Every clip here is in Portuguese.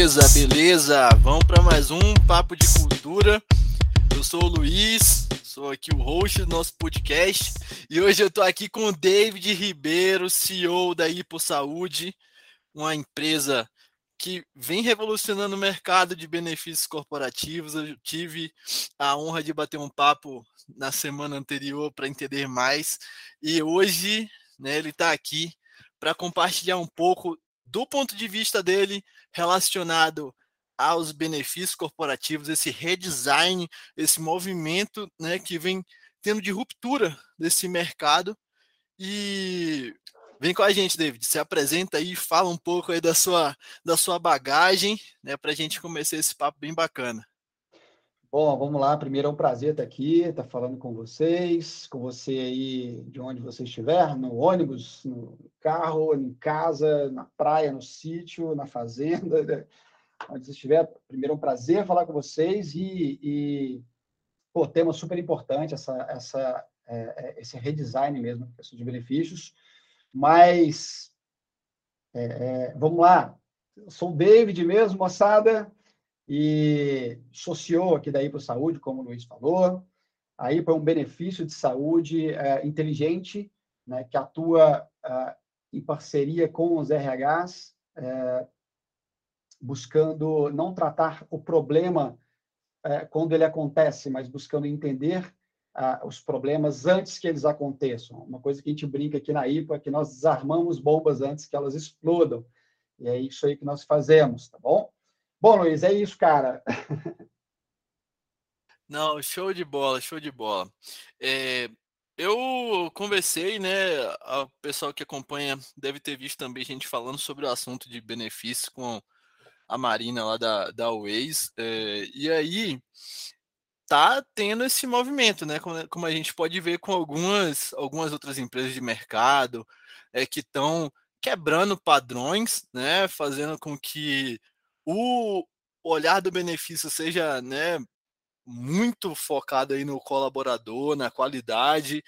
Beleza, beleza. Vamos para mais um papo de cultura. Eu sou o Luiz, sou aqui o host do nosso podcast e hoje eu estou aqui com o David Ribeiro, CEO da Ipo Saúde, uma empresa que vem revolucionando o mercado de benefícios corporativos. Eu tive a honra de bater um papo na semana anterior para entender mais e hoje né, ele está aqui para compartilhar um pouco do ponto de vista dele relacionado aos benefícios corporativos, esse redesign, esse movimento né, que vem tendo de ruptura desse mercado. E vem com a gente, David, se apresenta aí, fala um pouco aí da sua, da sua bagagem, né, para a gente começar esse papo bem bacana. Bom, vamos lá. Primeiro é um prazer estar aqui, estar falando com vocês, com você aí de onde você estiver, no ônibus, no carro, em casa, na praia, no sítio, na fazenda, né? onde você estiver. Primeiro é um prazer falar com vocês e, e pô, tema super importante essa, essa, é, é esse redesign mesmo, questão de benefícios. Mas é, é, vamos lá. Eu sou o David mesmo, moçada e sociou aqui da para Saúde, como o Luiz falou. A IPA é um benefício de saúde é, inteligente, né, que atua é, em parceria com os RHs, é, buscando não tratar o problema é, quando ele acontece, mas buscando entender é, os problemas antes que eles aconteçam. Uma coisa que a gente brinca aqui na IPA é que nós desarmamos bombas antes que elas explodam. E é isso aí que nós fazemos, tá bom? Bom, Luiz, é isso, cara. Não, show de bola, show de bola. É, eu conversei, né? O pessoal que acompanha deve ter visto também gente falando sobre o assunto de benefícios com a Marina lá da, da Waze. É, e aí tá tendo esse movimento, né? Como, como, a gente pode ver com algumas, algumas outras empresas de mercado é, que estão quebrando padrões, né? Fazendo com que o olhar do benefício seja né, muito focado aí no colaborador, na qualidade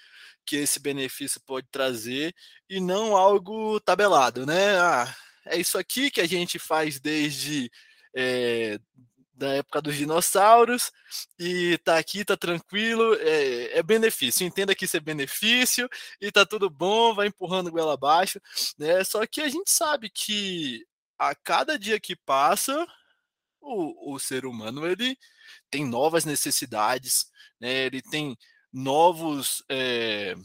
que esse benefício pode trazer e não algo tabelado, né? Ah, é isso aqui que a gente faz desde é, da época dos dinossauros e tá aqui, tá tranquilo, é, é, benefício. Entenda que isso é benefício e tá tudo bom, vai empurrando goela abaixo, né? Só que a gente sabe que a cada dia que passa, o, o ser humano ele tem novas necessidades, né? ele tem novos, é,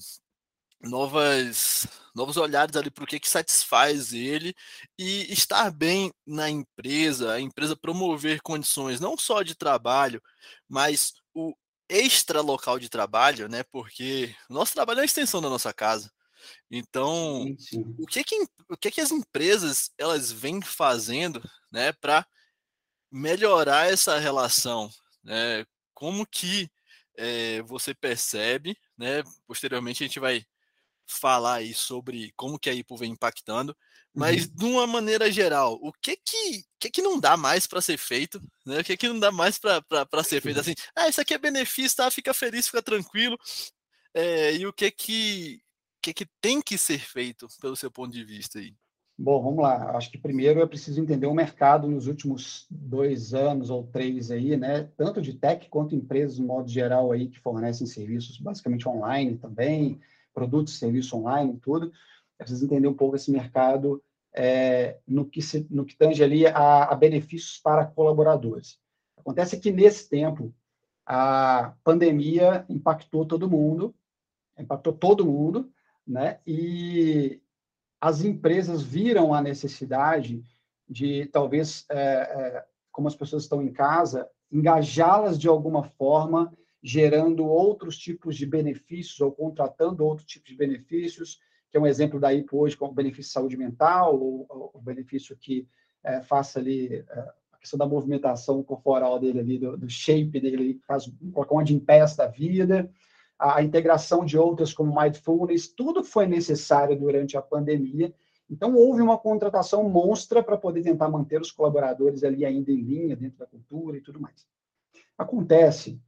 novas, novos olhares ali para o que, que satisfaz ele e estar bem na empresa, a empresa promover condições não só de trabalho, mas o extra local de trabalho, né? Porque nosso trabalho é a extensão da nossa casa. Então, sim, sim. o que que, o que que as empresas elas vêm fazendo, né, para melhorar essa relação, né? Como que é, você percebe, né? Posteriormente a gente vai falar aí sobre como que a IPO vem impactando, mas uhum. de uma maneira geral, o que que, que, que não dá mais para ser feito, né? O que que não dá mais para ser feito assim? Ah, isso aqui é benefício, tá? Fica feliz, fica tranquilo. É, e o que que que, que tem que ser feito pelo seu ponto de vista aí? Bom, vamos lá. Acho que primeiro é preciso entender o mercado nos últimos dois anos ou três aí, né? Tanto de tech quanto empresas, no modo geral, aí, que fornecem serviços basicamente online também, produtos e serviços online, tudo. É preciso entender um pouco esse mercado é, no, que se, no que tange ali a, a benefícios para colaboradores. Acontece que nesse tempo a pandemia impactou todo mundo, impactou todo mundo, né? E as empresas viram a necessidade de, talvez, é, é, como as pessoas estão em casa, engajá-las de alguma forma, gerando outros tipos de benefícios ou contratando outros tipos de benefícios, que é um exemplo daí hoje como benefício de saúde mental, ou o benefício que é, faça ali é, a questão da movimentação corporal dele ali, do, do shape dele, faz colocar um Gympass da vida, a integração de outras como Mindfulness, tudo foi necessário durante a pandemia. Então, houve uma contratação monstra para poder tentar manter os colaboradores ali ainda em linha, dentro da cultura e tudo mais. Acontece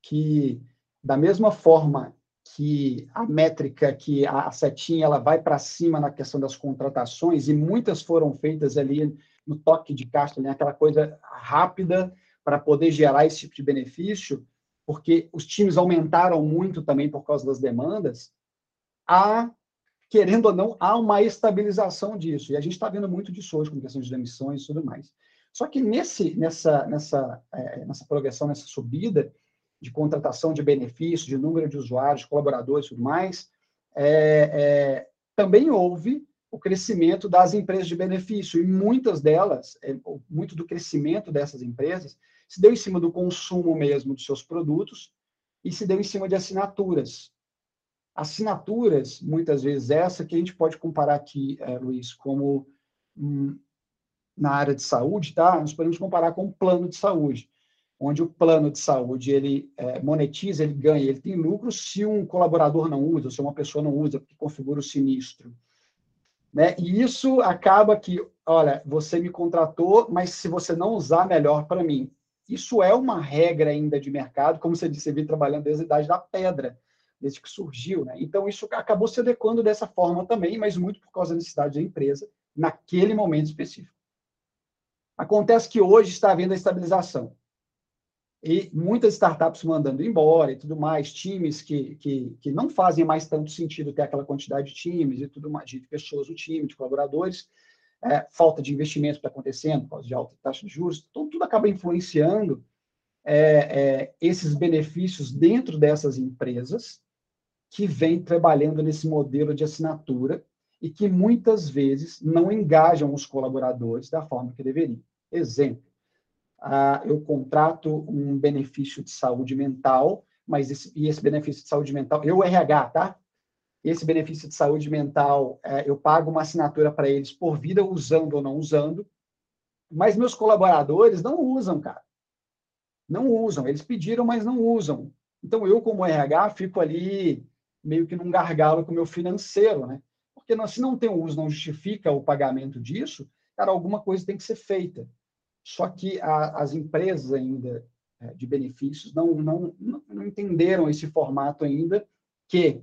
que, da mesma forma que a métrica, que a setinha ela vai para cima na questão das contratações, e muitas foram feitas ali no toque de caixa, né? aquela coisa rápida para poder gerar esse tipo de benefício, porque os times aumentaram muito também por causa das demandas, há, querendo ou não, há uma estabilização disso. E a gente está vendo muito disso hoje com questão de demissões e tudo mais. Só que nesse, nessa, nessa, é, nessa progressão, nessa subida de contratação de benefícios, de número de usuários, colaboradores e tudo mais, é, é, também houve o crescimento das empresas de benefício, e muitas delas, muito do crescimento dessas empresas, se deu em cima do consumo mesmo dos seus produtos e se deu em cima de assinaturas. Assinaturas, muitas vezes, essa que a gente pode comparar aqui, é, Luiz, como hum, na área de saúde, tá? Nós podemos comparar com um plano de saúde, onde o plano de saúde ele é, monetiza, ele ganha, ele tem lucro se um colaborador não usa, se uma pessoa não usa, porque configura o sinistro. Né? E isso acaba que, olha, você me contratou, mas se você não usar, melhor para mim. Isso é uma regra ainda de mercado, como você disse, você vem trabalhando desde a idade da pedra, desde que surgiu. Né? Então, isso acabou se adequando dessa forma também, mas muito por causa da necessidade da empresa, naquele momento específico. Acontece que hoje está havendo a estabilização. E muitas startups mandando embora e tudo mais, times que, que, que não fazem mais tanto sentido ter aquela quantidade de times e tudo mais, de pessoas no time, de colaboradores, é, falta de investimento está acontecendo por causa de alta taxa de juros, então tudo acaba influenciando é, é, esses benefícios dentro dessas empresas que vêm trabalhando nesse modelo de assinatura e que muitas vezes não engajam os colaboradores da forma que deveriam. Exemplo, ah, eu contrato um benefício de saúde mental, mas esse, e esse benefício de saúde mental, eu RH, tá? Esse benefício de saúde mental, é, eu pago uma assinatura para eles por vida, usando ou não usando, mas meus colaboradores não usam, cara. Não usam. Eles pediram, mas não usam. Então, eu, como RH, fico ali meio que num gargalo com o meu financeiro, né? Porque se não tem uso, não justifica o pagamento disso, cara, alguma coisa tem que ser feita. Só que a, as empresas ainda é, de benefícios não, não, não entenderam esse formato ainda, que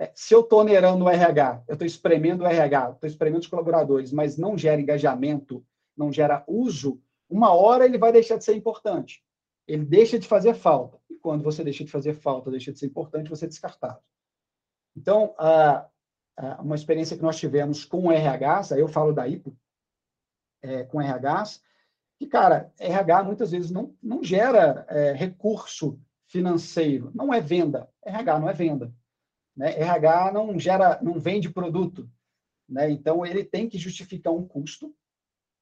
é, se eu estou onerando o RH, eu estou espremendo o RH, estou espremendo os colaboradores, mas não gera engajamento, não gera uso, uma hora ele vai deixar de ser importante. Ele deixa de fazer falta. E quando você deixa de fazer falta, deixa de ser importante, você é descartado. Então, a, a, uma experiência que nós tivemos com o RH, aí eu falo da IPO, é, com RHs, que, cara, RH muitas vezes não, não gera é, recurso financeiro, não é venda. RH não é venda. Né? RH não gera, não vende produto. Né? Então, ele tem que justificar um custo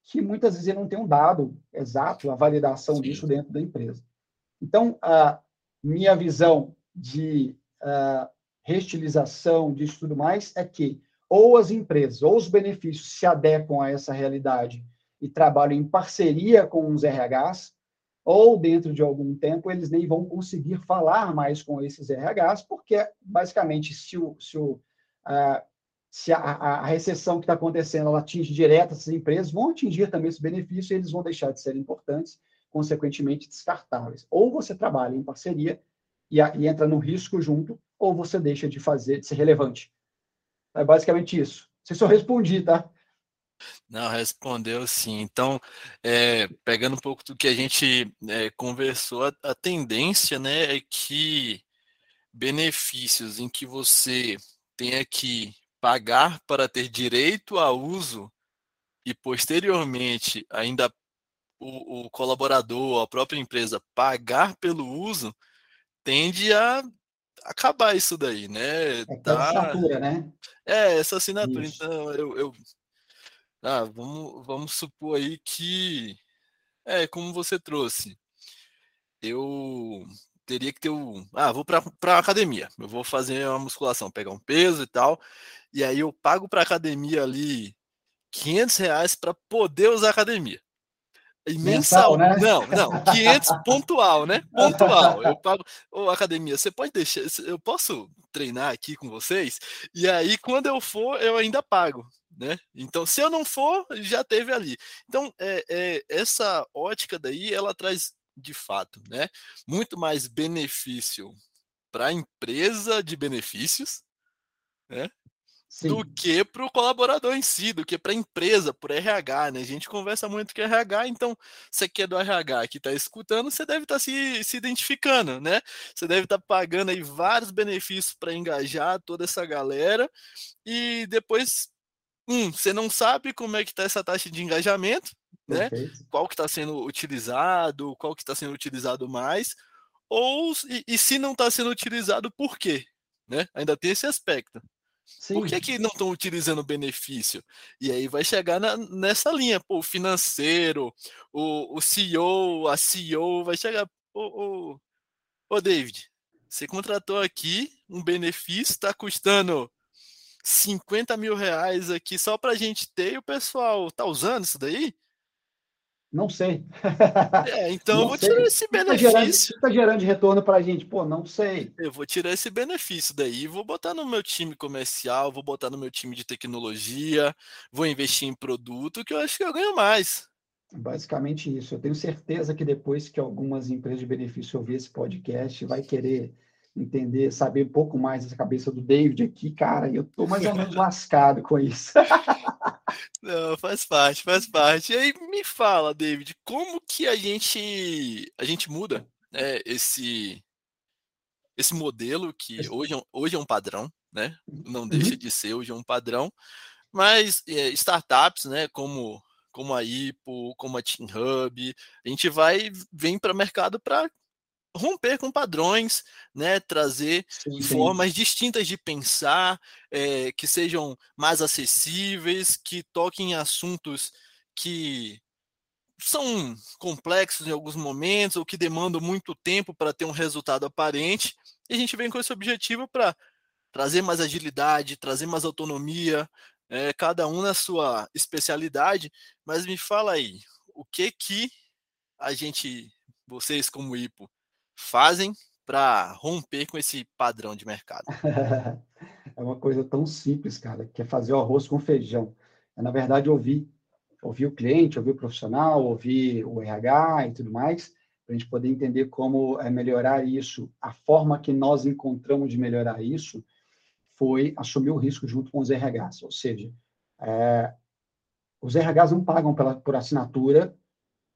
que muitas vezes ele não tem um dado exato, a validação Sim. disso dentro da empresa. Então, a minha visão de uh, reestilização disso tudo mais é que ou as empresas ou os benefícios se adequam a essa realidade e trabalham em parceria com os RHs, ou dentro de algum tempo eles nem vão conseguir falar mais com esses RHs, porque basicamente se, o, se, o, uh, se a, a, recessão que está acontecendo ela atinge direto essas empresas, vão atingir também esse benefício e eles vão deixar de ser importantes, consequentemente descartáveis. Ou você trabalha em parceria e, a, e entra no risco junto, ou você deixa de fazer, de ser relevante. É basicamente isso. Se eu respondi, tá? Não, respondeu sim. Então, é, pegando um pouco do que a gente é, conversou, a, a, tendência né, é que benefícios em que você tenha que pagar para ter direito a uso e posteriormente ainda o, o colaborador, a própria empresa pagar pelo uso, tende a acabar isso daí, né? É, tá... assinatura, né? É, essa assinatura. Isso. Então, eu, eu ah, vamos, vamos supor aí que é como você trouxe. Eu teria que ter um. Ah, vou para a academia. Eu vou fazer uma musculação, pegar um peso e tal. E aí eu pago para academia ali 500 reais para poder usar a academia. E mensal, né? Não, não, 500 pontual, né? Pontual. Eu pago. Ô, academia, você pode deixar. Eu posso treinar aqui com vocês? E aí, quando eu for, eu ainda pago né? Então, se eu não for, já teve ali. Então, é, é, essa ótica daí, ela traz de fato, né? Muito mais benefício para a empresa de benefícios, né? Sim. do que para o colaborador em si, do que para a empresa, por RH, né? A gente conversa muito com RH, então você que é do RH que está escutando, você deve estar tá se, se identificando, né? Você deve estar tá pagando aí vários benefícios para engajar toda essa galera e depois, um, você não sabe como é que está essa taxa de engajamento, né? Qual que está sendo utilizado, qual que está sendo utilizado mais, ou e, e se não está sendo utilizado, por quê? Né? Ainda tem esse aspecto. Sim. Por que, que não estão utilizando o benefício? E aí vai chegar na, nessa linha, pô, o financeiro, o, o CEO, a CEO, vai chegar, ô, ô, ô David, você contratou aqui um benefício, está custando 50 mil reais aqui só para a gente ter, e o pessoal tá usando isso daí? Não sei. É, então não eu vou sei. tirar esse benefício. Está gerando, tá gerando de retorno para a gente? Pô, não sei. Eu vou tirar esse benefício daí, vou botar no meu time comercial, vou botar no meu time de tecnologia, vou investir em produto que eu acho que eu ganho mais. Basicamente isso. Eu tenho certeza que depois que algumas empresas de benefício ouvir esse podcast, vai querer entender, saber um pouco mais dessa cabeça do David aqui, cara, eu tô mais ou menos lascado com isso. Não, faz parte, faz parte. E aí me fala, David, como que a gente a gente muda né, esse esse modelo que hoje é, hoje é um padrão, né? Não deixa uhum. de ser hoje é um padrão, mas é, startups, né, como como a IPO, como a Team Hub, a gente vai vem para o mercado para romper com padrões, né, trazer sim, formas sim. distintas de pensar, é, que sejam mais acessíveis, que toquem em assuntos que são complexos em alguns momentos ou que demandam muito tempo para ter um resultado aparente. E a gente vem com esse objetivo para trazer mais agilidade, trazer mais autonomia, é, cada um na sua especialidade. Mas me fala aí, o que que a gente, vocês como IPO, fazem para romper com esse padrão de mercado? é uma coisa tão simples, cara, que é fazer o arroz com feijão. É, na verdade, ouvir, ouvir o cliente, ouvir o profissional, ouvir o RH e tudo mais, para a gente poder entender como é melhorar isso. A forma que nós encontramos de melhorar isso foi assumir o risco junto com os RHs, ou seja, é, os RHs não pagam pela, por assinatura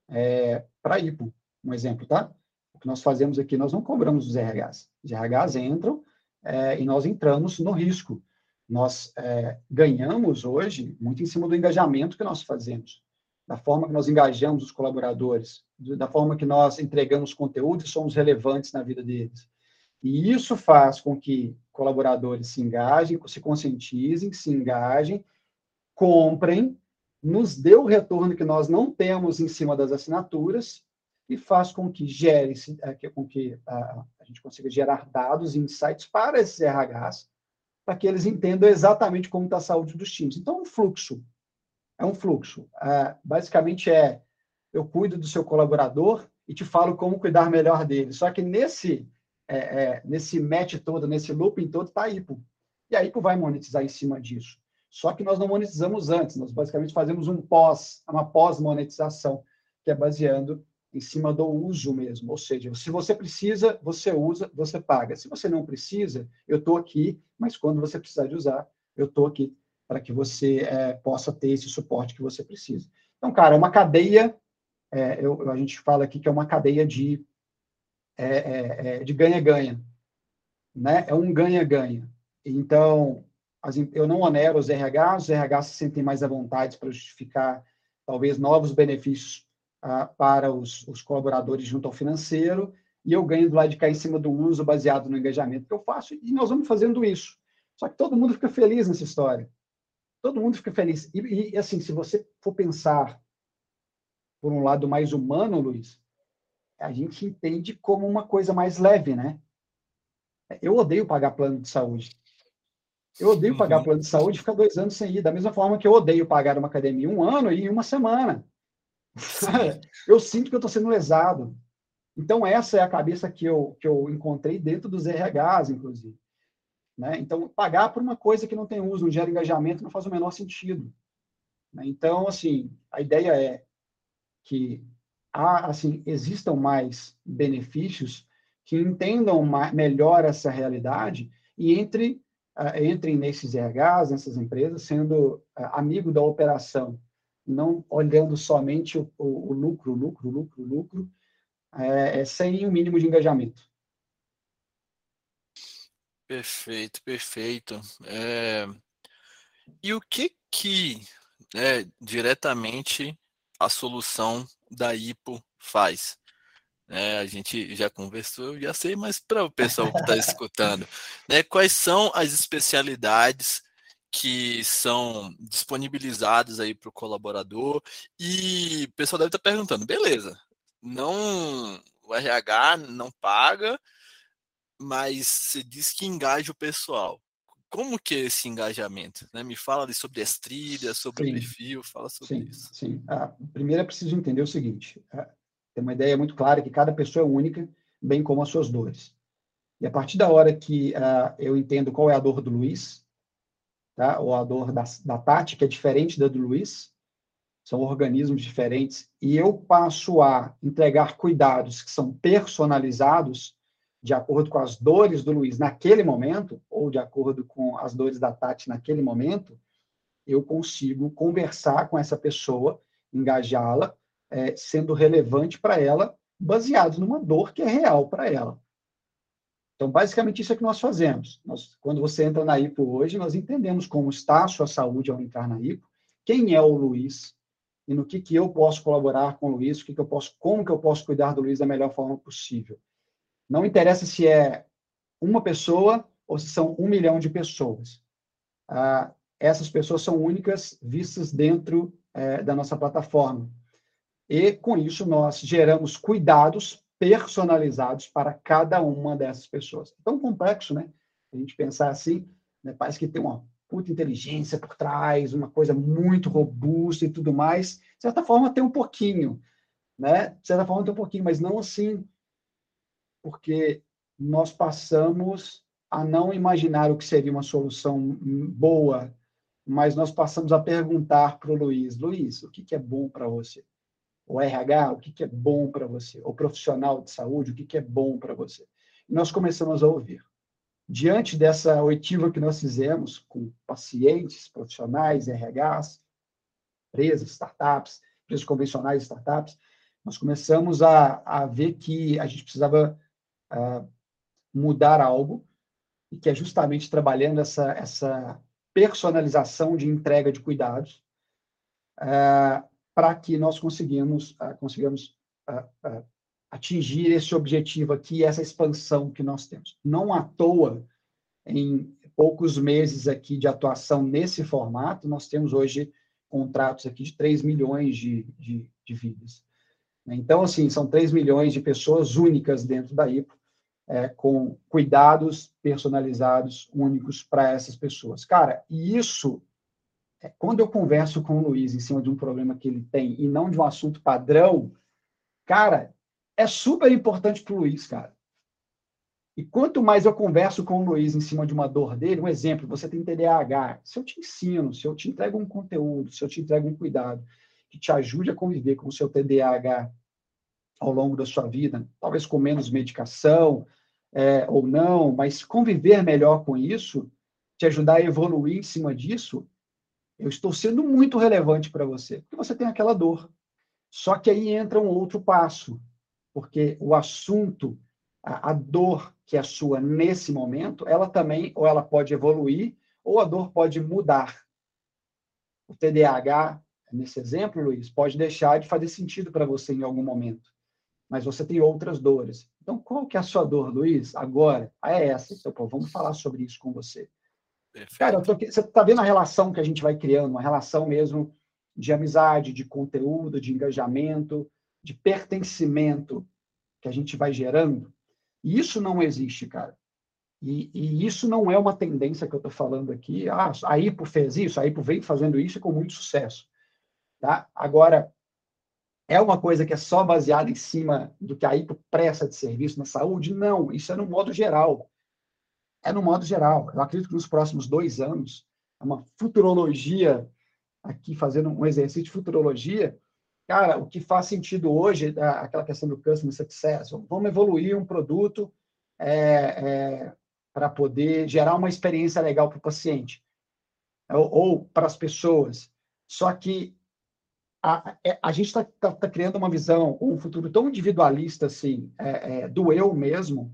é, para IPO, um exemplo, tá? Que nós fazemos aqui, nós não cobramos os RHs. Os RHs entram é, e nós entramos no risco. Nós é, ganhamos hoje muito em cima do engajamento que nós fazemos, da forma que nós engajamos os colaboradores, da forma que nós entregamos conteúdo e somos relevantes na vida deles. E isso faz com que colaboradores se engajem, se conscientizem, se engajem, comprem, nos dê o retorno que nós não temos em cima das assinaturas e faz com que gere, é, com que a, a gente consiga gerar dados e insights para esses RHs, para que eles entendam exatamente como está a saúde dos times. Então, é um fluxo. É um fluxo. É, basicamente é, eu cuido do seu colaborador e te falo como cuidar melhor dele. Só que nesse, é, é, nesse match todo, nesse looping todo, está a IPO. E a IPO vai monetizar em cima disso. Só que nós não monetizamos antes, nós basicamente fazemos um pós, uma pós-monetização, que é baseando em cima do uso mesmo. Ou seja, se você precisa, você usa, você paga. Se você não precisa, eu estou aqui, mas quando você precisar de usar, eu estou aqui para que você é, possa ter esse suporte que você precisa. Então, cara, é uma cadeia, é, eu, a gente fala aqui que é uma cadeia de é, é, é de ganha-ganha. Né? É um ganha-ganha. Então, as, eu não onero os RH, os RH se sentem mais à vontade para justificar, talvez, novos benefícios para os, os, colaboradores junto ao financeiro, e eu ganho do lado de cá em cima do uso baseado no engajamento que eu faço, e nós vamos fazendo isso. Só que todo mundo fica feliz nessa história. Todo mundo fica feliz. E, e assim, se você for pensar por um lado mais humano, Luiz, a gente entende como uma coisa mais leve, né? Eu odeio pagar plano de saúde. Eu odeio pagar uhum. plano de saúde e ficar dois anos sem ir, da mesma forma que eu odeio pagar uma academia um ano e uma semana. Eu sinto que eu estou sendo lesado. Então, essa é a cabeça que eu, que eu encontrei dentro dos RHs, inclusive. Né? Então, pagar por uma coisa que não tem uso, não gera engajamento, não faz o menor sentido. Né? Então, assim, a ideia é que há, assim, existam mais benefícios que entendam mais, melhor essa realidade e entre entrem nesses RHs, nessas empresas, sendo amigo da operação, não olhando somente o, o, o lucro, lucro, lucro, lucro, é, é, sem um mínimo de engajamento. Perfeito, perfeito. É... E o que que é, diretamente a solução da IPO faz? É, a gente já conversou, eu já sei, mas para o pessoal que está escutando, né, quais são as especialidades que são disponibilizadas aí para o colaborador? E o pessoal deve estar tá perguntando, beleza, não o RH não paga, mas você diz que engaja o pessoal. Como que é esse engajamento? Né? Me fala sobre as trilhas, sobre sim, o perfil, fala sobre sim, isso. Sim, ah, primeiro é preciso entender o seguinte, ah, tem uma ideia muito clara que cada pessoa é única, bem como as suas dores. E a partir da hora que ah, eu entendo qual é a dor do Luiz, tá? ou a dor da, da Tati, que é diferente da do Luiz, são organismos diferentes, e eu passo a entregar cuidados que são personalizados de acordo com as dores do Luiz naquele momento, ou de acordo com as dores da Tati naquele momento, eu consigo conversar com essa pessoa, engajá-la, é, sendo relevante para ela, baseado numa dor que é real para ela. Então, basicamente, isso é que nós fazemos. Nós, quando você entra na IPO hoje, nós entendemos como está a sua saúde ao entrar na IPO, quem é o Luiz, e no que, que eu posso colaborar com o Luiz, o que, que eu posso, como que eu posso cuidar do Luiz da melhor forma possível. Não interessa se é uma pessoa ou se são um milhão de pessoas. Ah, essas pessoas são únicas vistas dentro é, da nossa plataforma. E, com isso, nós geramos cuidados personalizados para cada uma dessas pessoas. É tão complexo, né? A gente pensar assim, né? parece que tem uma puta inteligência por trás, uma coisa muito robusta e tudo mais. De certa forma, tem um pouquinho, né? De certa forma, tem um pouquinho, mas não assim, porque nós passamos a não imaginar o que seria uma solução boa, mas nós passamos a perguntar para o Luiz: Luiz, o que, que é bom para você? O RH, o que, que é bom para você? O profissional de saúde, o que, que é bom para você? E nós começamos a ouvir diante dessa oitiva que nós fizemos com pacientes, profissionais, RHs, empresas, startups, empresas convencionais, startups, nós começamos a, a ver que a gente precisava uh, mudar algo e que é justamente trabalhando essa, essa personalização de entrega de cuidados uh, para que nós conseguimos, uh, consigamos atingir esse objetivo aqui, essa expansão que nós temos. Não à toa, em poucos meses aqui de atuação nesse formato, nós temos hoje contratos aqui de 3 milhões de, de, de vidas. Então, assim, são 3 milhões de pessoas únicas dentro da IPO, é, com cuidados personalizados, únicos para essas pessoas. Cara, e isso, quando eu converso com o Luiz em cima de um problema que ele tem e não de um assunto padrão, cara, é super importante para o Luiz, cara. E quanto mais eu converso com o Luiz em cima de uma dor dele, um exemplo, você tem TDAH, se eu te ensino, se eu te entrego um conteúdo, se eu te entrego um cuidado que te ajude a conviver com o seu TDAH ao longo da sua vida, talvez com menos medicação é, ou não, mas conviver melhor com isso, te ajudar a evoluir em cima disso, eu estou sendo muito relevante para você, porque você tem aquela dor. Só que aí entra um outro passo, porque o assunto, a, a dor que é sua nesse momento, ela também, ou ela pode evoluir, ou a dor pode mudar. O TDAH, nesse exemplo, Luiz, pode deixar de fazer sentido para você em algum momento, mas você tem outras dores. Então, qual que é a sua dor, Luiz? Agora, ah, é essa. Então, pô, vamos falar sobre isso com você. Cara, tô, você está vendo a relação que a gente vai criando, uma relação mesmo de amizade, de conteúdo, de engajamento, de pertencimento que a gente vai gerando, e isso não existe, cara. E, e isso não é uma tendência que eu estou falando aqui. Ah, a IPO fez isso, a IPO vem fazendo isso com muito sucesso. Tá? Agora, é uma coisa que é só baseada em cima do que a IPO presta de serviço na saúde? Não, isso é no modo geral. É no modo geral. Eu acredito que nos próximos dois anos, é uma futurologia, aqui fazendo um exercício de futurologia, Cara, o que faz sentido hoje, aquela questão do customer success, vamos evoluir um produto é, é, para poder gerar uma experiência legal para o paciente ou, ou para as pessoas. Só que a, é, a gente está tá, tá criando uma visão, um futuro tão individualista assim, é, é, do eu mesmo,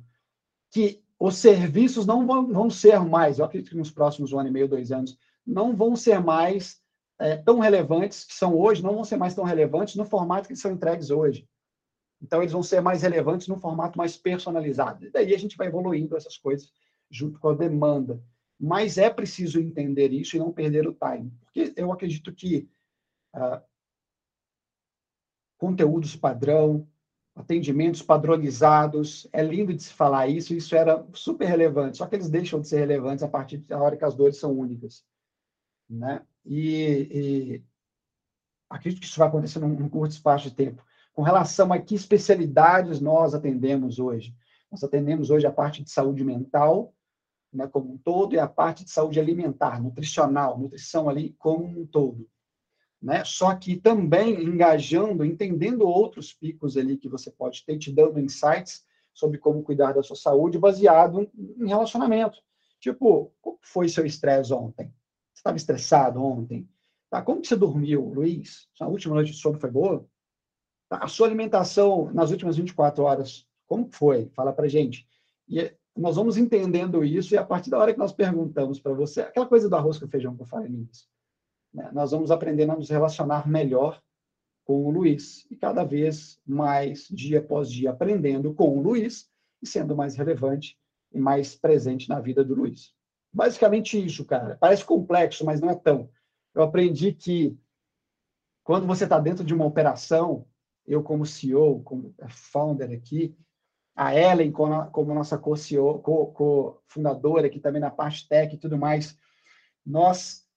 que os serviços não vão, vão, ser mais, eu acredito que nos próximos um ano e meio, dois anos, não vão ser mais é, tão relevantes que são hoje, não vão ser mais tão relevantes no formato que são entregues hoje. Então, eles vão ser mais relevantes no formato mais personalizado. E daí a gente vai evoluindo essas coisas junto com a demanda. Mas é preciso entender isso e não perder o time. Porque eu acredito que ah, conteúdos padrão, atendimentos padronizados, é lindo de se falar isso, isso era super relevante, só que eles deixam de ser relevantes a partir da hora que as dores são únicas. Né? E, e acredito que isso vai acontecer num, num curto espaço de tempo com relação a que especialidades nós atendemos hoje. Nós atendemos hoje a parte de saúde mental, né, como um todo, e a parte de saúde alimentar, nutricional, nutrição ali como um todo. Né? Só que também engajando, entendendo outros picos ali que você pode ter, te dando insights sobre como cuidar da sua saúde baseado em relacionamento. Tipo, como foi seu estresse ontem? Você estava estressado ontem? Tá? Como que você dormiu, Luiz? A última noite de sono foi boa? A sua alimentação nas últimas 24 horas, como foi? Fala para gente. E nós vamos entendendo isso, e a partir da hora que nós perguntamos para você, aquela coisa do arroz com feijão que eu né? nós vamos aprendendo a nos relacionar melhor com o Luiz, e cada vez mais, dia após dia, aprendendo com o Luiz e sendo mais relevante e mais presente na vida do Luiz. Basicamente isso, cara. Parece complexo, mas não é tão. Eu aprendi que quando você está dentro de uma operação, eu como CEO, como founder aqui, a Ellen como, nossa co-fundadora aqui também na parte tech e tudo mais, nós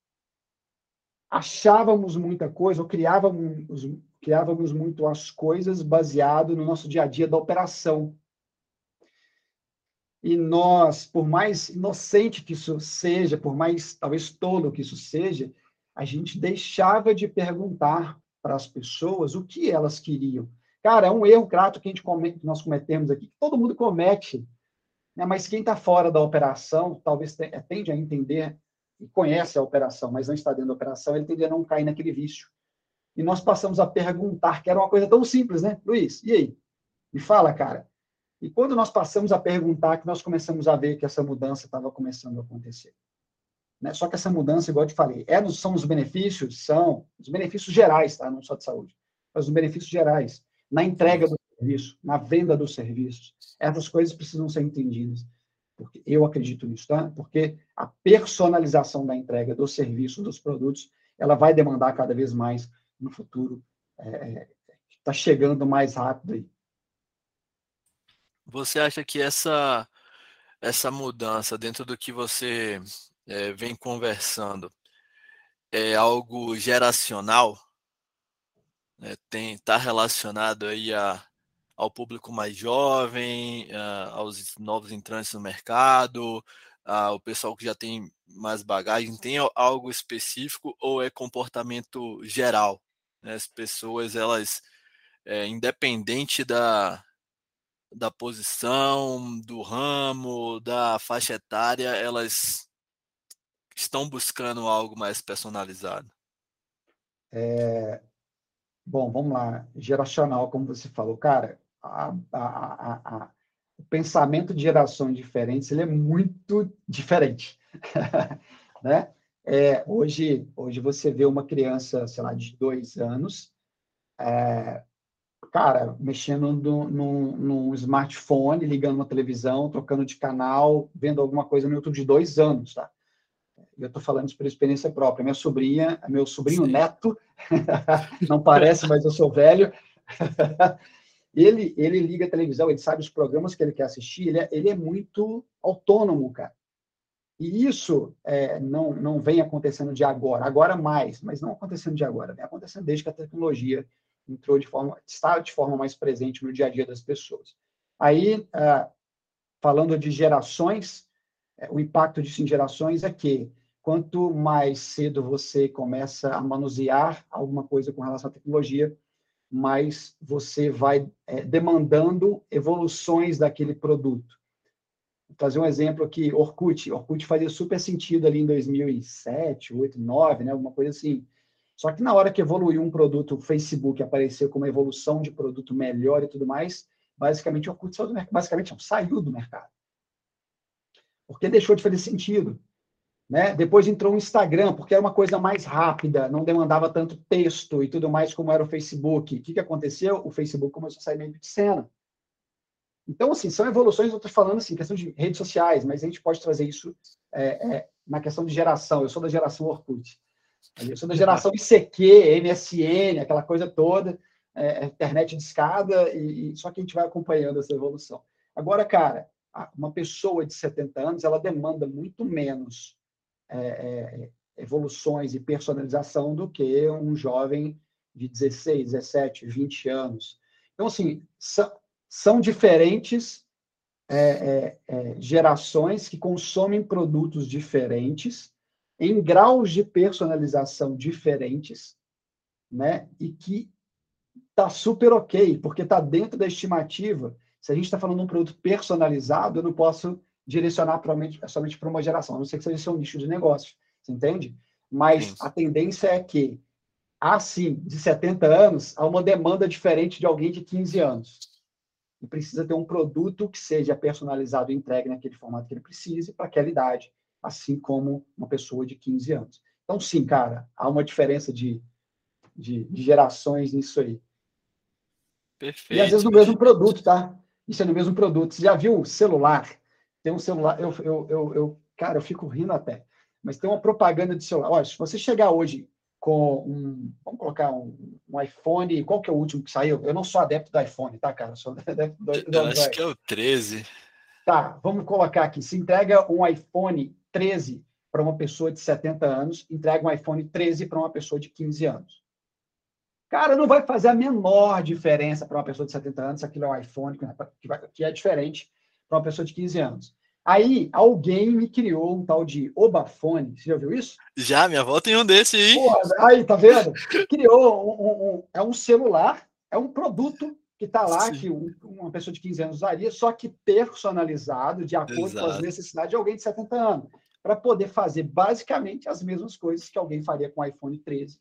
achávamos muita coisa, ou criávamos, criávamos muito as coisas baseado no nosso dia a dia da operação. E nós, por mais inocente que isso seja, por mais talvez tolo que isso seja, a gente deixava de perguntar para as pessoas o que elas queriam. Cara, é um erro crato que a gente comete, nós cometemos aqui, que todo mundo comete, né? mas quem está fora da operação talvez tende a entender e conhece a operação, mas não está dentro da operação, ele tende a não cair naquele vício. E nós passamos a perguntar, que era uma coisa tão simples, né? Luiz, e aí? Me fala, cara. E quando nós passamos a perguntar, que nós começamos a ver que essa mudança estava começando a acontecer. Né? Só que essa mudança, igual eu te falei, é, são os benefícios? São os benefícios gerais, tá? não só de saúde, mas os benefícios gerais, na entrega do serviço, na venda dos serviços. Essas coisas precisam ser entendidas. Porque eu acredito nisso, tá? Porque a personalização da entrega dos serviços, dos produtos, ela vai demandar cada vez mais no futuro. Está é, tá chegando mais rápido aí. Você acha que essa essa mudança dentro do que você é, vem conversando é algo geracional, né? tem está relacionado aí a, ao público mais jovem, a, aos novos entrantes no mercado, ao pessoal que já tem mais bagagem, tem algo específico ou é comportamento geral? Né? As pessoas elas é, independente da, da posição, do ramo, da faixa etária, elas estão buscando algo mais personalizado? É, bom, vamos lá. Geracional, como você falou, cara, a, a, a, o pensamento de gerações diferentes ele é muito diferente, né? É, hoje, hoje você vê uma criança, sei lá, de dois anos, é, cara, mexendo no, no, no, smartphone, ligando uma televisão, trocando de canal, vendo alguma coisa no YouTube de dois anos, tá? eu estou falando isso por experiência própria. Minha sobrinha, meu sobrinho Sim. neto, não parece, mas eu sou velho. ele, ele liga a televisão, ele sabe os programas que ele quer assistir, ele é, ele é muito autônomo, cara. E isso é, não, não vem acontecendo de agora, agora mais, mas não acontecendo de agora, vem acontecendo desde que a tecnologia entrou de forma, está de forma mais presente no dia a dia das pessoas. Aí, ah, falando de gerações, é, o impacto disso em gerações é que quanto mais cedo você começa a manusear alguma coisa com relação à tecnologia, mais você vai é, demandando evoluções daquele produto. trazer um exemplo aqui, Orkut. Orkut fazia super sentido ali em 2007, 2008, 2009, né? Alguma coisa assim. Só que na hora que evoluiu um produto, o Facebook apareceu com uma evolução de produto melhor e tudo mais, basicamente o Orkut saiu do mercado. Basicamente, não, saiu do mercado. Porque deixou de fazer sentido. Né? Depois entrou o Instagram, porque era uma coisa mais rápida, não demandava tanto texto e tudo mais como era o Facebook. O que, que aconteceu? O Facebook começou a sair meio de cena. Então, assim, são evoluções, eu estou falando assim, questão de redes sociais, mas a gente pode trazer isso é, é, na questão de geração. Eu sou da geração Orkut. Eu sou da geração ICQ, MSN, aquela coisa toda, é, internet de escada, e, e, só que a gente vai acompanhando essa evolução. Agora, cara, uma pessoa de 70 anos, ela demanda muito menos é, é, evoluções e personalização do que um jovem de 16, 17, 20 anos. Então, assim, são, são diferentes é, é, é, gerações que consomem produtos diferentes, em graus de personalização diferentes, né? E que tá super ok, porque está dentro da estimativa. Se a gente está falando de um produto personalizado, eu não posso direcionar somente, somente para uma geração, a não ser que seja seu nicho de negócio, você entende? Mas Sim. a tendência é que, assim, de 70 anos, há uma demanda diferente de alguém de 15 anos e precisa ter um produto que seja personalizado e entregue naquele formato que ele precise para aquela idade, assim como uma pessoa de 15 anos. Então, sim, cara, há uma diferença de, de, de gerações nisso aí. Perfeito. E às vezes no mesmo produto, tá? Isso é no mesmo produto. Você já viu o celular? Tem um celular, eu, eu, eu, eu, cara, eu fico rindo até, mas tem uma propaganda de celular. Olha, se você chegar hoje com um, vamos colocar um, um, iPhone, qual que é o último que saiu? Eu não sou adepto do iPhone, tá, cara? Eu sou adepto do, do Eu acho que é o 13. Tá, vamos colocar aqui. Se entrega um iPhone 13 para uma pessoa de 70 anos, entrega um iPhone 13 para uma pessoa de 15 anos. Cara, não vai fazer a menor diferença para uma pessoa de 70 anos se aquilo é um iPhone, que é diferente para uma pessoa de 15 anos. Aí, alguém me criou um tal de Obafone. Você já viu isso? Já, minha avó tem um desse aí. aí, tá vendo? Criou um, um, um, é um celular, é um produto que está lá, Sim. que uma pessoa de 15 anos usaria, só que personalizado de acordo Exato. com as necessidades de alguém de 70 anos, para poder fazer basicamente as mesmas coisas que alguém faria com o iPhone 13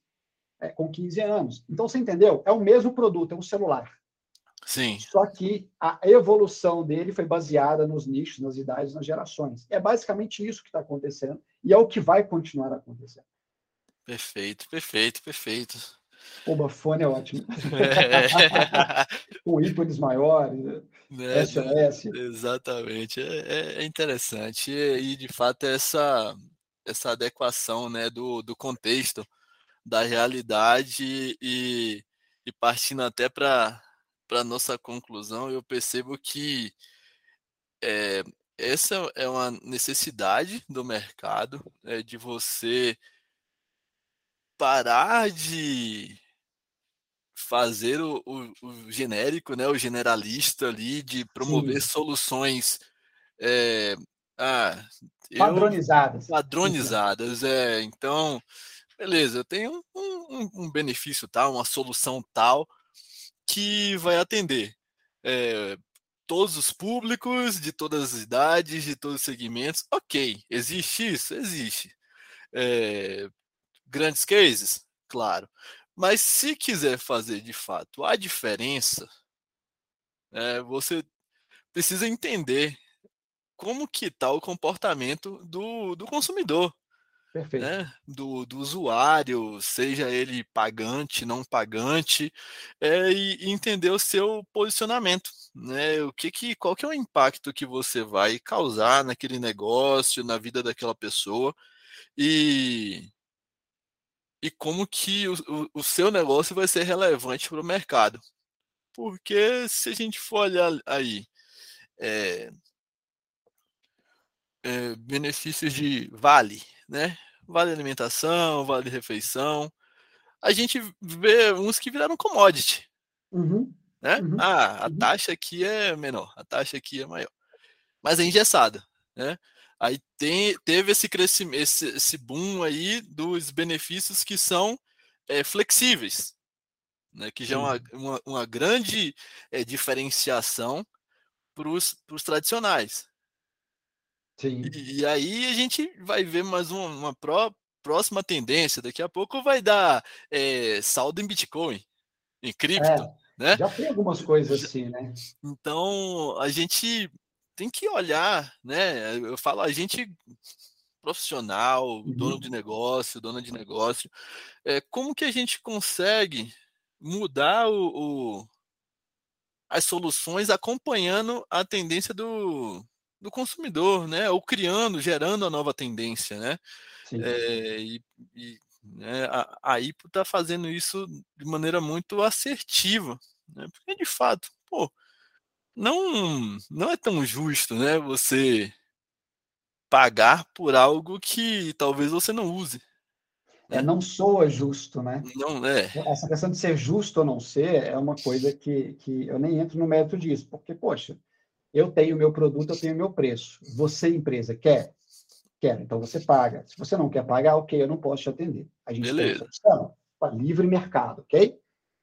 é, com 15 anos. Então, você entendeu? É o mesmo produto, é um celular. Sim. Só que a evolução dele foi baseada nos nichos, nas idades, nas gerações. É basicamente isso que está acontecendo e é o que vai continuar acontecendo. Perfeito, perfeito, perfeito. O bafone é ótimo. É. Com ícones maiores, é, SOS. Exatamente, é, é, é interessante. E, de fato, essa, essa adequação né, do, do contexto, da realidade e, e partindo até para para nossa conclusão, eu percebo que é, essa é uma necessidade do mercado, é, de você parar de fazer o, o, o, genérico, né, o generalista ali, de promover Sim. soluções é, ah, padronizadas. Eu, padronizadas, é. Então, beleza, eu tenho um, um, um benefício tal, uma solução tal, que vai atender é, todos os públicos, de todas as idades, de todos os segmentos. Ok, existe isso? Existe. É, grandes cases? Claro. Mas se quiser fazer de fato a diferença, é, você precisa entender como que está o comportamento do, do consumidor. Né, do, do, usuário, seja ele pagante, não pagante, é, e, entender o seu posicionamento, né? O que que, qual que é o impacto que você vai causar naquele negócio, na vida daquela pessoa, e, e como que o, o, o seu negócio vai ser relevante para o mercado. Porque se a gente for olhar aí, é, é, benefícios de vale, né? Vale alimentação, vale refeição. A gente vê uns que viraram commodity. Uhum, né? Uhum, ah, a uhum. taxa aqui é menor, a taxa aqui é maior. Mas é engessada. Né? Aí tem, teve esse crescimento, esse, esse boom aí dos benefícios que são é, flexíveis, né? que já é uma, uma, uma grande é, diferenciação para os tradicionais. Sim. E, e aí a gente vai ver mais uma, uma pró, próxima tendência. Daqui a pouco vai dar é, saldo em Bitcoin, em cripto. É, né? Já tem algumas coisas assim, né? Então a gente tem que olhar, né? Eu falo, a gente profissional, uhum. dono de negócio, dona de negócio, é, como que a gente consegue mudar o, o, as soluções acompanhando a tendência do, do consumidor, né? Ou criando, gerando a nova tendência, né? É, e, e né, a, a IPO está fazendo isso de maneira muito assertiva, né? Porque de fato, pô, não não é tão justo, né? Você pagar por algo que talvez você não use. É, né? não soa justo, né? Não é. Essa questão de ser justo ou não ser é uma coisa que, que eu nem entro no mérito disso, porque, poxa, eu tenho meu produto, eu tenho meu preço. Você, empresa, quer? Quer, então você paga. Se você não quer pagar, ok, eu não posso te atender. A gente Beleza. tem essa opção livre mercado, ok?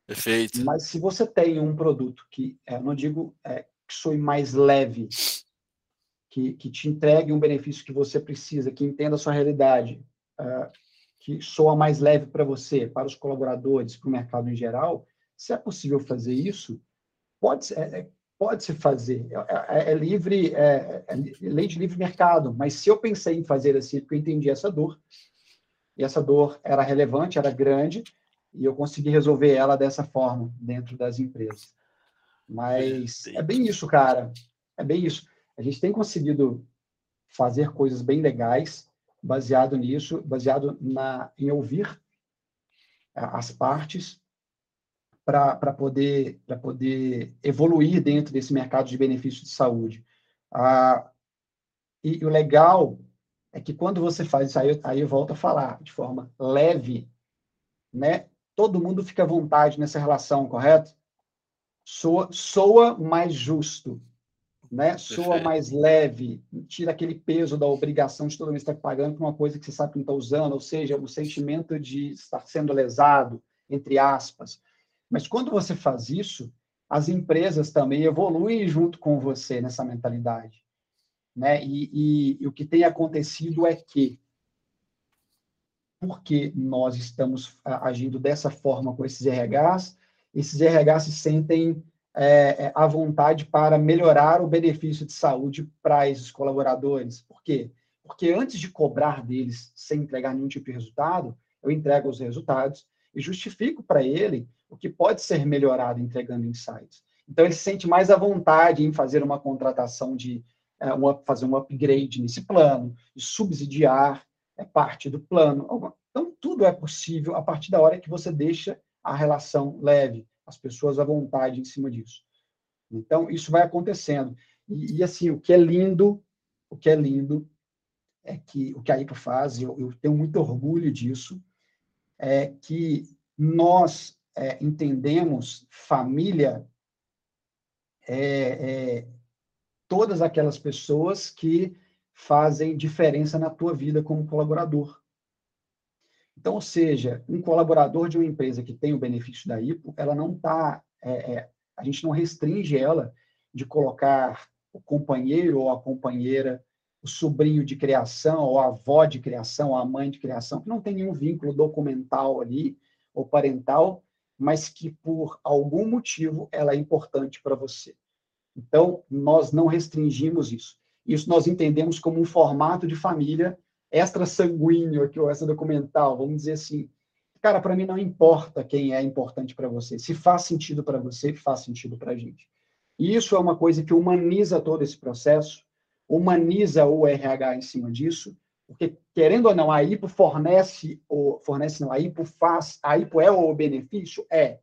Perfeito. Mas se você tem um produto que, é, eu não digo é, que soe mais leve, que, que te entregue um benefício que você precisa, que entenda a sua realidade, uh, que soa mais leve para você, para os colaboradores, para o mercado em geral, se é possível fazer isso, pode, é, é pode se fazer. É, é, é livre, é, é, lei de livre mercado. Mas se eu pensei em fazer assim, porque eu entendi essa dor, e essa dor era relevante, era grande, e eu consegui resolver ela dessa forma dentro das empresas. Mas é bem isso, cara. É bem isso. A gente tem conseguido fazer coisas bem legais baseado nisso, baseado na, em ouvir as partes para poder, poder evoluir dentro desse mercado de benefícios de saúde. Ah, e, e, o legal é que quando você faz isso, aí, aí eu volto a falar de forma leve, né? todo mundo fica à vontade nessa relação, correto? Soa, soa mais justo né? Soa mais leve, tira aquele peso da obrigação de todo mês estar pagando por uma coisa que você sabe que não está usando, ou seja, o sentimento de estar sendo lesado, entre aspas. Mas quando você faz isso, as empresas também evoluem junto com você nessa mentalidade. Né? E, e, e o que tem acontecido é que, porque nós estamos agindo dessa forma com esses RHs, esses RHs se sentem é, é, à vontade para melhorar o benefício de saúde para esses colaboradores. Por quê? Porque antes de cobrar deles sem entregar nenhum tipo de resultado, eu entrego os resultados e justifico para ele o que pode ser melhorado entregando insights. Então, ele se sente mais à vontade em fazer uma contratação de é, uma, fazer um upgrade nesse plano, de subsidiar é, parte do plano. Então, tudo é possível a partir da hora que você deixa a relação leve, as pessoas à vontade em cima disso. Então, isso vai acontecendo. E, e assim, o que é lindo, o que é lindo é que o que a IPA faz, eu, eu tenho muito orgulho disso, é que nós é, entendemos família é, é, todas aquelas pessoas que fazem diferença na tua vida como colaborador. Então, ou seja, um colaborador de uma empresa que tem o benefício da IPO, ela não está, é, é, a gente não restringe ela de colocar o companheiro ou a companheira, o sobrinho de criação, ou a avó de criação, a mãe de criação, que não tem nenhum vínculo documental ali, ou parental, mas que por algum motivo ela é importante para você. Então, nós não restringimos isso. Isso nós entendemos como um formato de família extra sanguíneo aqui, ou essa documental, vamos dizer assim. Cara, para mim não importa quem é importante para você. Se faz sentido para você, faz sentido para a gente. E isso é uma coisa que humaniza todo esse processo, humaniza o RH em cima disso, porque, querendo ou não, a IPO fornece, ou fornece não, a IPO faz, a IPO é o benefício? É.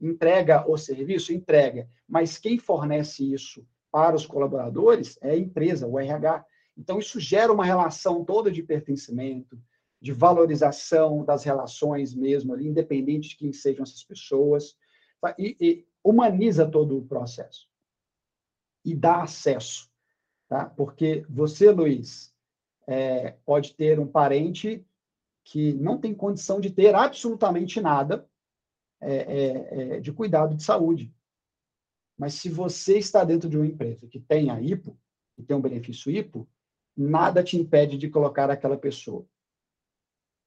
Entrega o serviço? Entrega. Mas quem fornece isso para os colaboradores é a empresa, o RH. Então, isso gera uma relação toda de pertencimento, de valorização das relações mesmo ali, independente de quem sejam essas pessoas, tá? e, e humaniza todo o processo e dá acesso, tá? Porque você, Luiz, é, pode ter um parente que não tem condição de ter absolutamente nada é, é, é de cuidado de saúde. Mas se você está dentro de uma empresa que tem a IPO, que tem um benefício IPO, nada te impede de colocar aquela pessoa.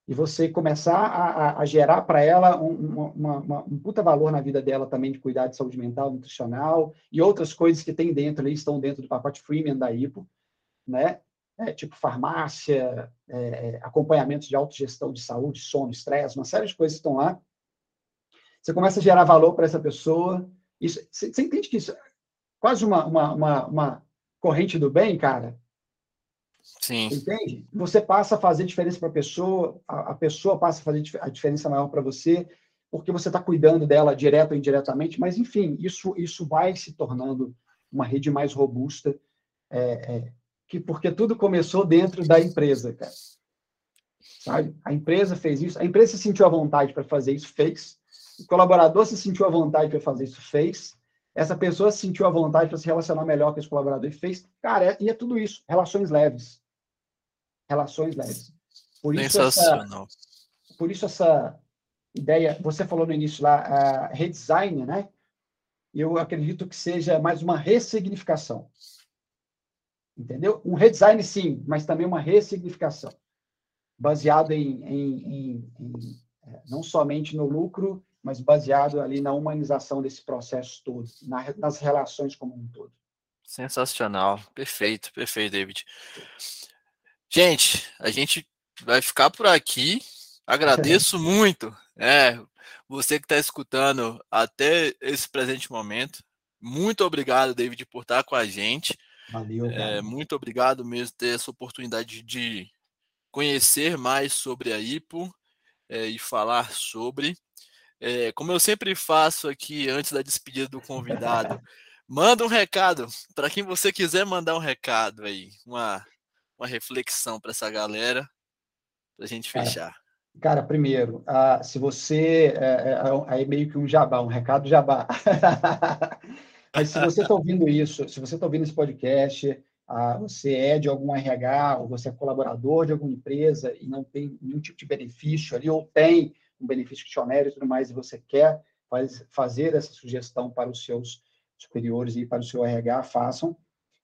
E você começar a, a, a gerar para ela um, uma, uma, um puta valor na vida dela também de cuidar de saúde mental, nutricional e outras coisas que tem dentro ali, estão dentro do pacote freemium da IPO, né? É, tipo farmácia, é, é, acompanhamento de autogestão de saúde, sono, estresse, uma série de coisas que estão lá. Você começa a gerar valor para essa pessoa. Isso, você, você entende que isso é quase uma, uma, uma, uma corrente do bem, cara? Sim. Entende? Você passa a fazer diferença para a pessoa, a pessoa passa a fazer a diferença maior para você, porque você está cuidando dela direto ou indiretamente, mas, enfim, isso, isso vai se tornando uma rede mais robusta, é, é, que, porque tudo começou dentro da empresa, cara. Sabe? A empresa fez isso, a empresa se sentiu à vontade para fazer isso, fez. O colaborador se sentiu à vontade para fazer isso, fez. Essa pessoa se sentiu à vontade para se relacionar melhor com esse colaborador e fez. Cara, é, e é tudo isso. Relações leves. Relações leves. Por isso Essa, por isso essa ideia, você falou no início lá, a redesign, né? Eu acredito que seja mais uma ressignificação. Entendeu? Um redesign, sim, mas também uma ressignificação. Baseado em, em, em, em é, não somente no lucro mas baseado ali na humanização desse processo todo, na, nas relações como um todo. Sensacional, perfeito, perfeito, David. Gente, a gente vai ficar por aqui. Agradeço muito, é, você que está escutando até esse presente momento. Muito obrigado, David, por estar com a gente. Valeu. É, muito obrigado mesmo ter essa oportunidade de conhecer mais sobre a IPO é, e falar sobre. É, como eu sempre faço aqui antes da despedida do convidado, manda um recado para quem você quiser mandar um recado aí, uma, uma reflexão para essa galera, para a gente fechar. Cara, primeiro, uh, se você. É, é, aí meio que um jabá, um recado jabá. Mas se você está ouvindo isso, se você está ouvindo esse podcast, uh, você é de algum RH, ou você é colaborador de alguma empresa e não tem nenhum tipo de benefício ali, ou tem um benefício que te onera e tudo mais, e você quer faz, fazer essa sugestão para os seus superiores e para o seu RH, façam.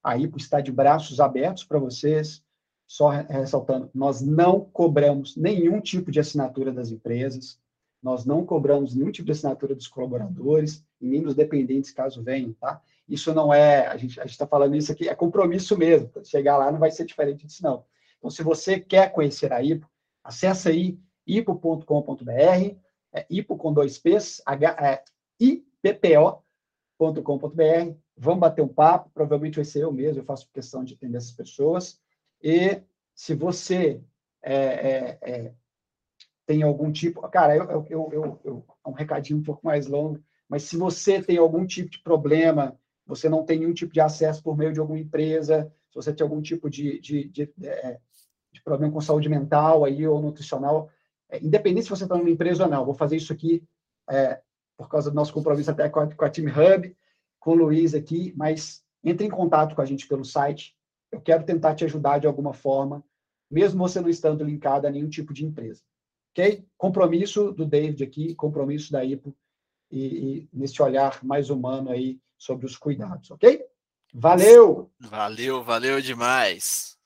A IPO está de braços abertos para vocês. Só ressaltando, nós não cobramos nenhum tipo de assinatura das empresas, nós não cobramos nenhum tipo de assinatura dos colaboradores e nem dos dependentes, caso venham, tá? Isso não é, a gente está falando isso aqui, é compromisso mesmo. Chegar lá não vai ser diferente disso, não. Então, se você quer conhecer a IPO, acessa aí ipo.com.br, é, ipo com dois P's, H, é, ippo.com.br. Vamos bater um papo, provavelmente vai ser eu mesmo, eu faço questão de atender essas pessoas. E se você é, é, é tem algum tipo. Cara, eu, eu, eu, eu, um recadinho um pouco mais longo, mas se você tem algum tipo de problema, você não tem nenhum tipo de acesso por meio de alguma empresa, se você tem algum tipo de, de, de, de, é, de problema com saúde mental aí ou nutricional, é, independente se você está numa empresa ou não, vou fazer isso aqui é, por causa do nosso compromisso até com a, com a Team Hub, com o Luiz aqui, mas entre em contato com a gente pelo site. Eu quero tentar te ajudar de alguma forma, mesmo você não estando linkado a nenhum tipo de empresa. Ok? Compromisso do David aqui, compromisso da IPO e, e nesse olhar mais humano aí sobre os cuidados, ok? Valeu! Valeu, valeu demais!